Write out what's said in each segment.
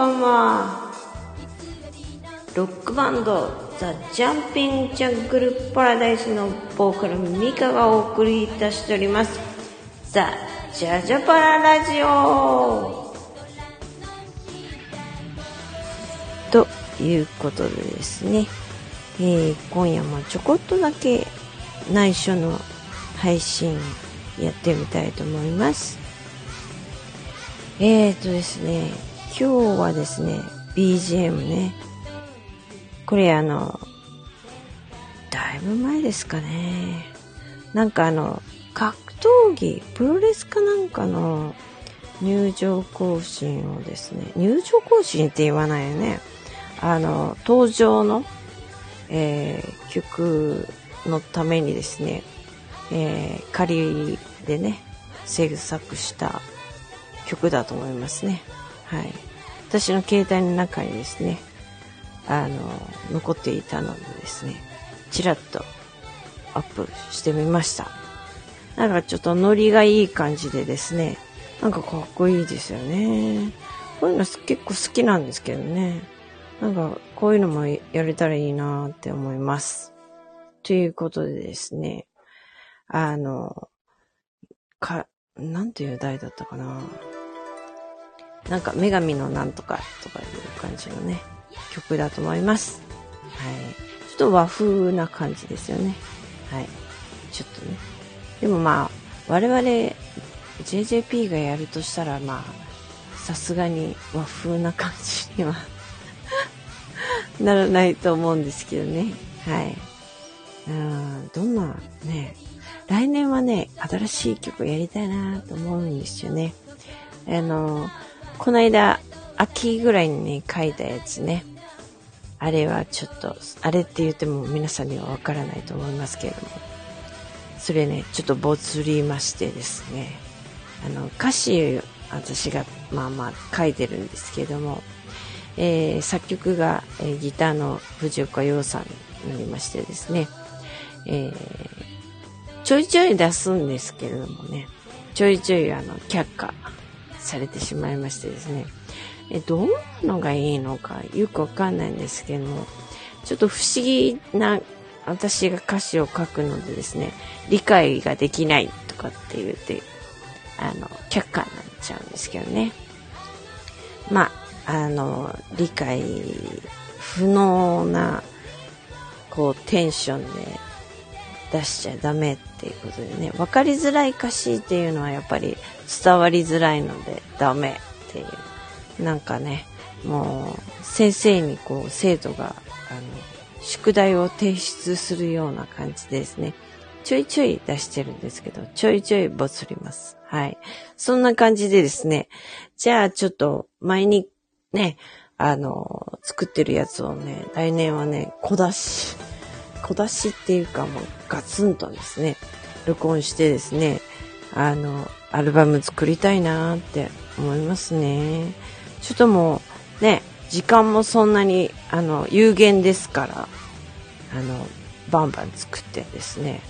ばんは。ロックバンドザ・ジャンピング・ジャングル・パラダイスのボーカルミカがお送りいたしております。ザ・ジャジャパララジオ。ということでですね、えー、今夜もちょこっとだけ内緒の配信やってみたいと思います。えーとですね、今日はですね、BGM ね、これあの、だいぶ前ですかね。なんかあの、格闘技、プロレスかなんかの入場行進をですね、入場行進って言わないよね。あの、登場の、えー、曲のためにですね、えー、仮でね、制作した曲だと思いますね。はい。私の携帯の中にですね、あの、残っていたのでですね、ちらっとアップしてみました。なんかちょっとノリがいい感じでですね、なんかかっこいいですよね。こういうの結構好きなんですけどね。なんかこういうのもやれたらいいなって思います。ということでですね、あの、か、なんていう題だったかな。なんか、女神のなんとかとかいう感じのね、曲だと思います。はい。ちょっと和風な感じですよね。はい。ちょっとね。でもまあ、我々、JJP がやるとしたら、まあ、さすがに和風な感じには ならないと思うんですけどね。はい。うん、どんな、ね、来年はね、新しい曲やりたいなと思うんですよね。あの、この間、秋ぐらいに書いたやつね。あれはちょっと、あれって言っても皆さんにはわからないと思いますけれども。それね、ちょっとボツりましてですね。あの、歌詞、私がまあまあ書いてるんですけども、えー、作曲が、えー、ギターの藤岡洋さんになりましてですね、えー、ちょいちょい出すんですけれどもね、ちょいちょいあの、却下されてしまいましてですね、え、どんなのがいいのかよくわかんないんですけども、ちょっと不思議な私が歌詞を書くのでですね、理解ができないとかって言って、あの、却下になっちゃうんですけどね。まあ、あの、理解不能な、こう、テンションで出しちゃダメっっていうことでね、分かりづらい歌詞っていうのはやっぱり伝わりづらいのでダメっていう。なんかね、もう先生にこう生徒があの宿題を提出するような感じですね。ちょいちょい出してるんですけど、ちょいちょいボツります。はい。そんな感じでですね、じゃあちょっと前にね、あの、作ってるやつをね、来年はね、小出し小出しっていうかもうガツンとですね、録音してですね、あの、アルバム作りたいなって思いますね。ちょっともうね、時間もそんなにあの有限ですから、あの、バンバン作ってですね、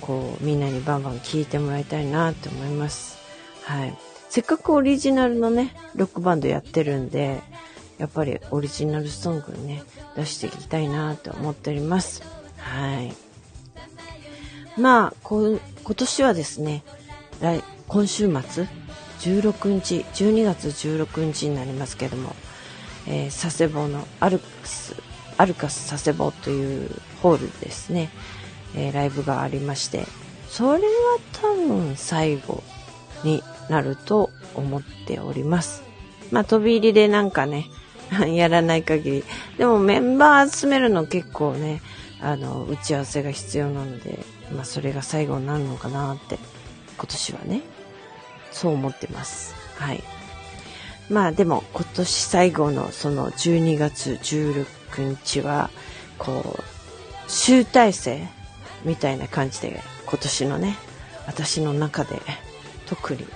こうみんなにバンバン聴いてもらいたいなって思います。はい。せっかくオリジナルのね、ロックバンドやってるんで、やっぱりオリジナルソングね、出していきたいなって思っております。はい。まあ、今年はですね、来、今週末、16日、12月16日になりますけども、え、佐世保のアルカス、アルカス佐世保というホールですね、えー、ライブがありまして、それは多分最後になると思っております。まあ、飛び入りでなんかね、やらない限り。でもメンバー集めるの結構ね、あの、打ち合わせが必要なので、まあ、それが最後になるのかなって、今年はね、そう思ってます。はい。まあ、でも、今年最後のその12月16日は、こう、集大成みたいな感じで、今年のね、私の中で、特に、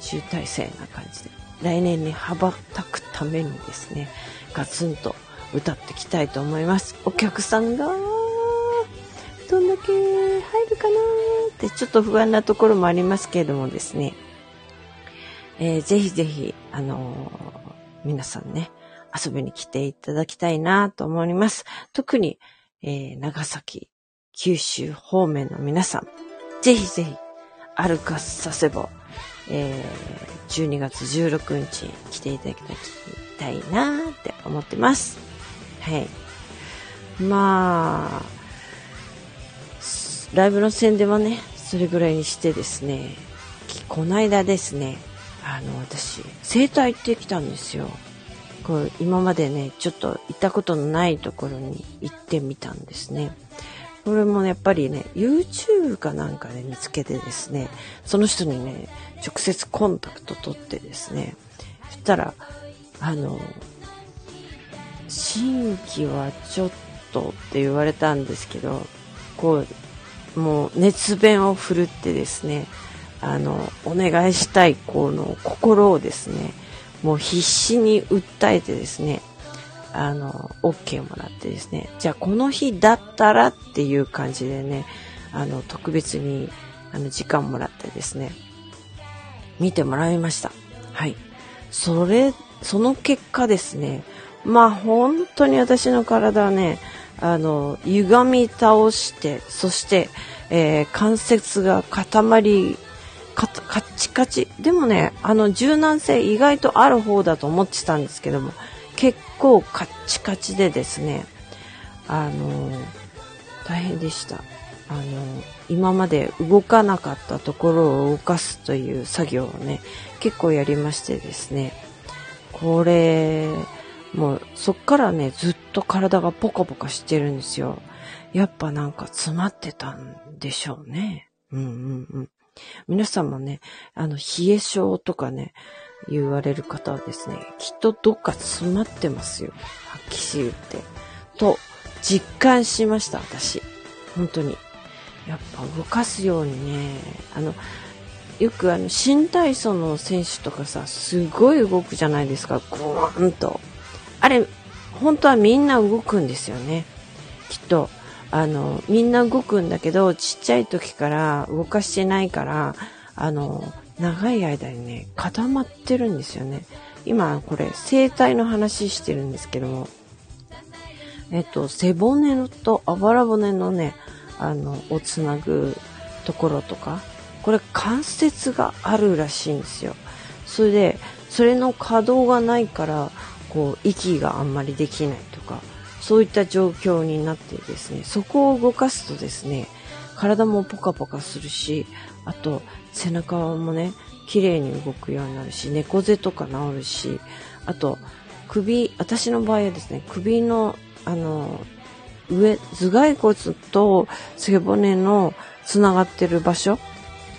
集大成な感じで、来年に羽ばたくためにですね、ガツンと歌ってきたいと思います。お客さんが、どんだけ入るかなってちょっと不安なところもありますけれどもですね、えー、ぜひぜひ、あの皆さんね、遊びに来ていただきたいなと思います。特に、えー、長崎、九州方面の皆さん、ぜひぜひ、歩かさせぼ、えー、12月16日に来ていただきたいなって思ってます。はい。まあ、ライブの宣伝はね、それぐらいにしてですね、この間ですね、あの、私、整体行ってきたんですよ。こう、今までね、ちょっと行ったことのないところに行ってみたんですね。これもやっぱりね、YouTube かなんかで見つけてですね、その人にね、直接コンタクト取ってですね、そしたら、あの、新規はちょっとって言われたんですけど、こう、もう熱弁を振るってですね、あの、お願いしたい、この心をですね、もう必死に訴えてですね、あの、OK もらってですね、じゃあこの日だったらっていう感じでね、あの、特別に、あの、時間もらってですね、見てもらいました。はい。それ、その結果ですね、まあ本当に私の体はね、あの、歪み倒して、そして、えー、関節が固まり、カッチカチ。でもね、あの柔軟性意外とある方だと思ってたんですけども、結構カッチカチでですね、あの、大変でした。あの、今まで動かなかったところを動かすという作業をね、結構やりましてですね、これ、もうそっからね、ずっと体がポカポカしてるんですよ。やっぱなんか詰まってたんでしょうね。うんうんうん。皆さんもね、あの、冷え性とかね、言われる方はですね、きっとどっか詰まってますよ。はっきり言って。と、実感しました、私。本当に。やっぱ動かすようにね、あの、よくあの、新体操の選手とかさ、すごい動くじゃないですか、ゴーンと。あれ、本当はみんな動くんですよね。きっと。あの、みんな動くんだけど、ちっちゃい時から動かしてないから、あの、長い間にね、固まってるんですよね。今、これ、生体の話してるんですけども、えっと、背骨とあばら骨のね、あの、をつなぐところとか、これ関節があるらしいんですよ。それで、それの可動がないから、こう、息があんまりできないとか、そういった状況になってですね、そこを動かすとですね、体もポカポカするし、あと、背中もね、綺麗に動くようになるし、猫背とか治るし、あと、首、私の場合はですね、首の、あの、上、頭蓋骨と背骨の繋がってる場所、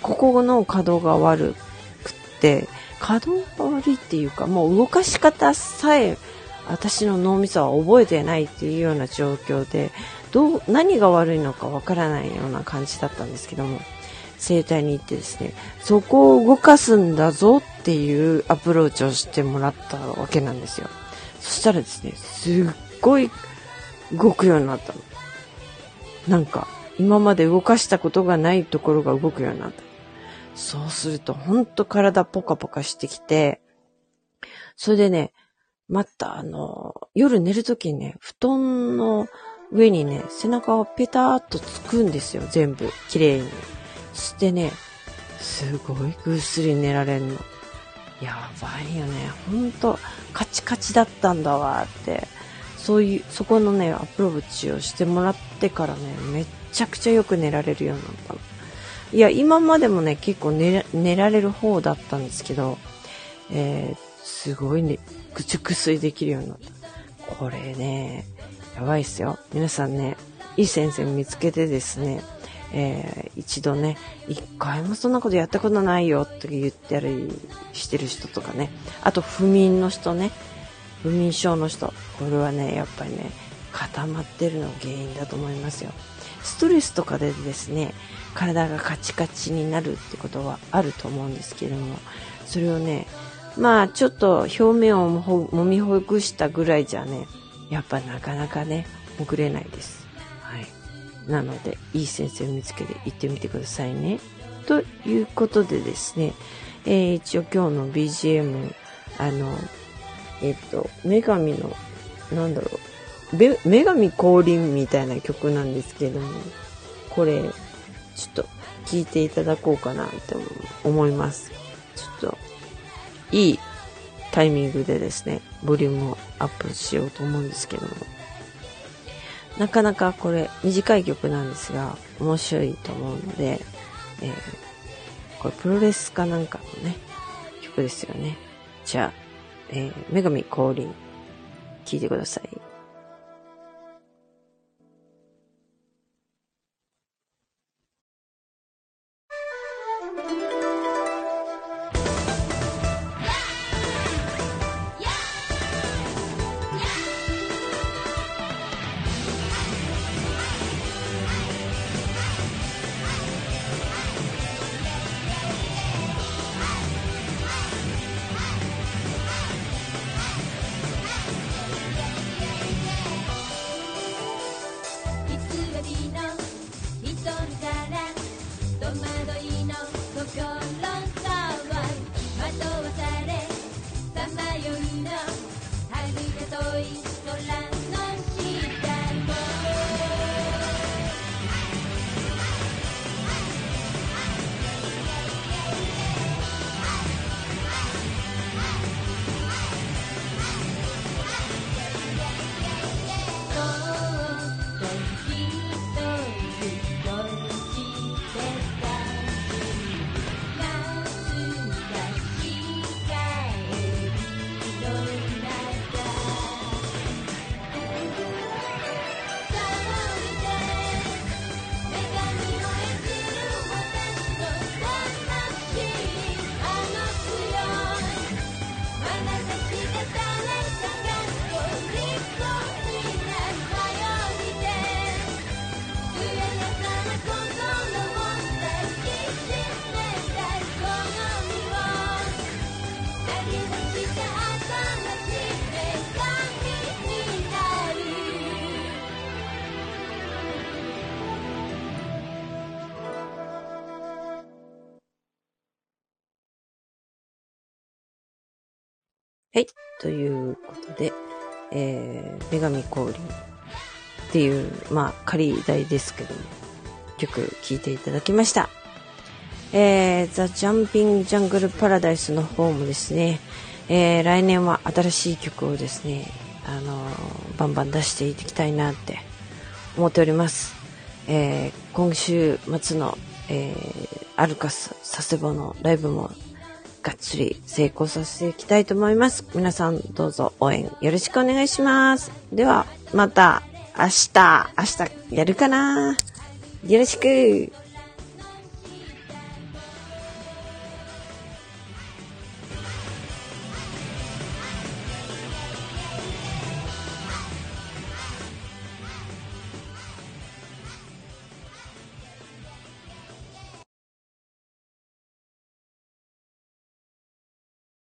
ここの可動が悪くって、可動が悪いっていうか、もう動かし方さえ私の脳みそは覚えてないっていうような状況で、どう、何が悪いのかわからないような感じだったんですけども、整体に行ってですね、そこを動かすんだぞっていうアプローチをしてもらったわけなんですよ。そしたらですね、すっごい動くようになったの。なんか、今まで動かしたことがないところが動くようになった。そうすると、ほんと体ポカポカしてきて、それでね、またあの、夜寝るときにね、布団の上にね、背中をペターっとつくんですよ、全部、綺麗に。してね、すごいぐっすり寝られんの。やばいよね。ほんと、カチカチだったんだわって。そういう、そこのね、アプローチをしてもらってからね、めっちゃくちゃよく寝られるようになったの。いや、今までもね、結構寝寝られる方だったんですけど、えー、すごいね、熟睡できるようになった。これね、やばいっすよ。皆さんね、いい先生見つけてですね、えー、一度ね、一回もそんなことやったことないよって言ったりしてる人とかね、あと不眠の人ね、不眠症の人、これはね、やっぱりね、固まってるの原因だと思いますよ。ストレスとかでですね、体がカチカチになるってことはあると思うんですけれども、それをね、まあちょっと表面をもみほぐしたぐらいじゃね、やっぱなかなかね、潜れないです。はい。なので、いい先生を見つけて行ってみてくださいね。ということでですね、えー、一応今日の BGM、あの、えっと、女神の、なんだろう、女神降臨みたいな曲なんですけども、これ、ちょっと聴いていただこうかなって思います。ちょっと、いいタイミングでですね、ボリュームをアップしようと思うんですけども。なかなかこれ短い曲なんですが、面白いと思うので、えー、これプロレスかなんかのね、曲ですよね。じゃあ、えー、女神降臨、聴いてください。はい。ということで、えー、女神降臨っていう、まあ、仮題ですけども、曲聴いていただきました。えー、ザ・ジャンピング・ジャングル・パラダイスの方もですね、えー、来年は新しい曲をですね、あのー、バンバン出していきたいなって思っております。えー、今週末の、えー、アルカス佐世保のライブもがっつり成功させていきたいと思います。皆さんどうぞ応援よろしくお願いします。では、また明日、明日やるかなよろしく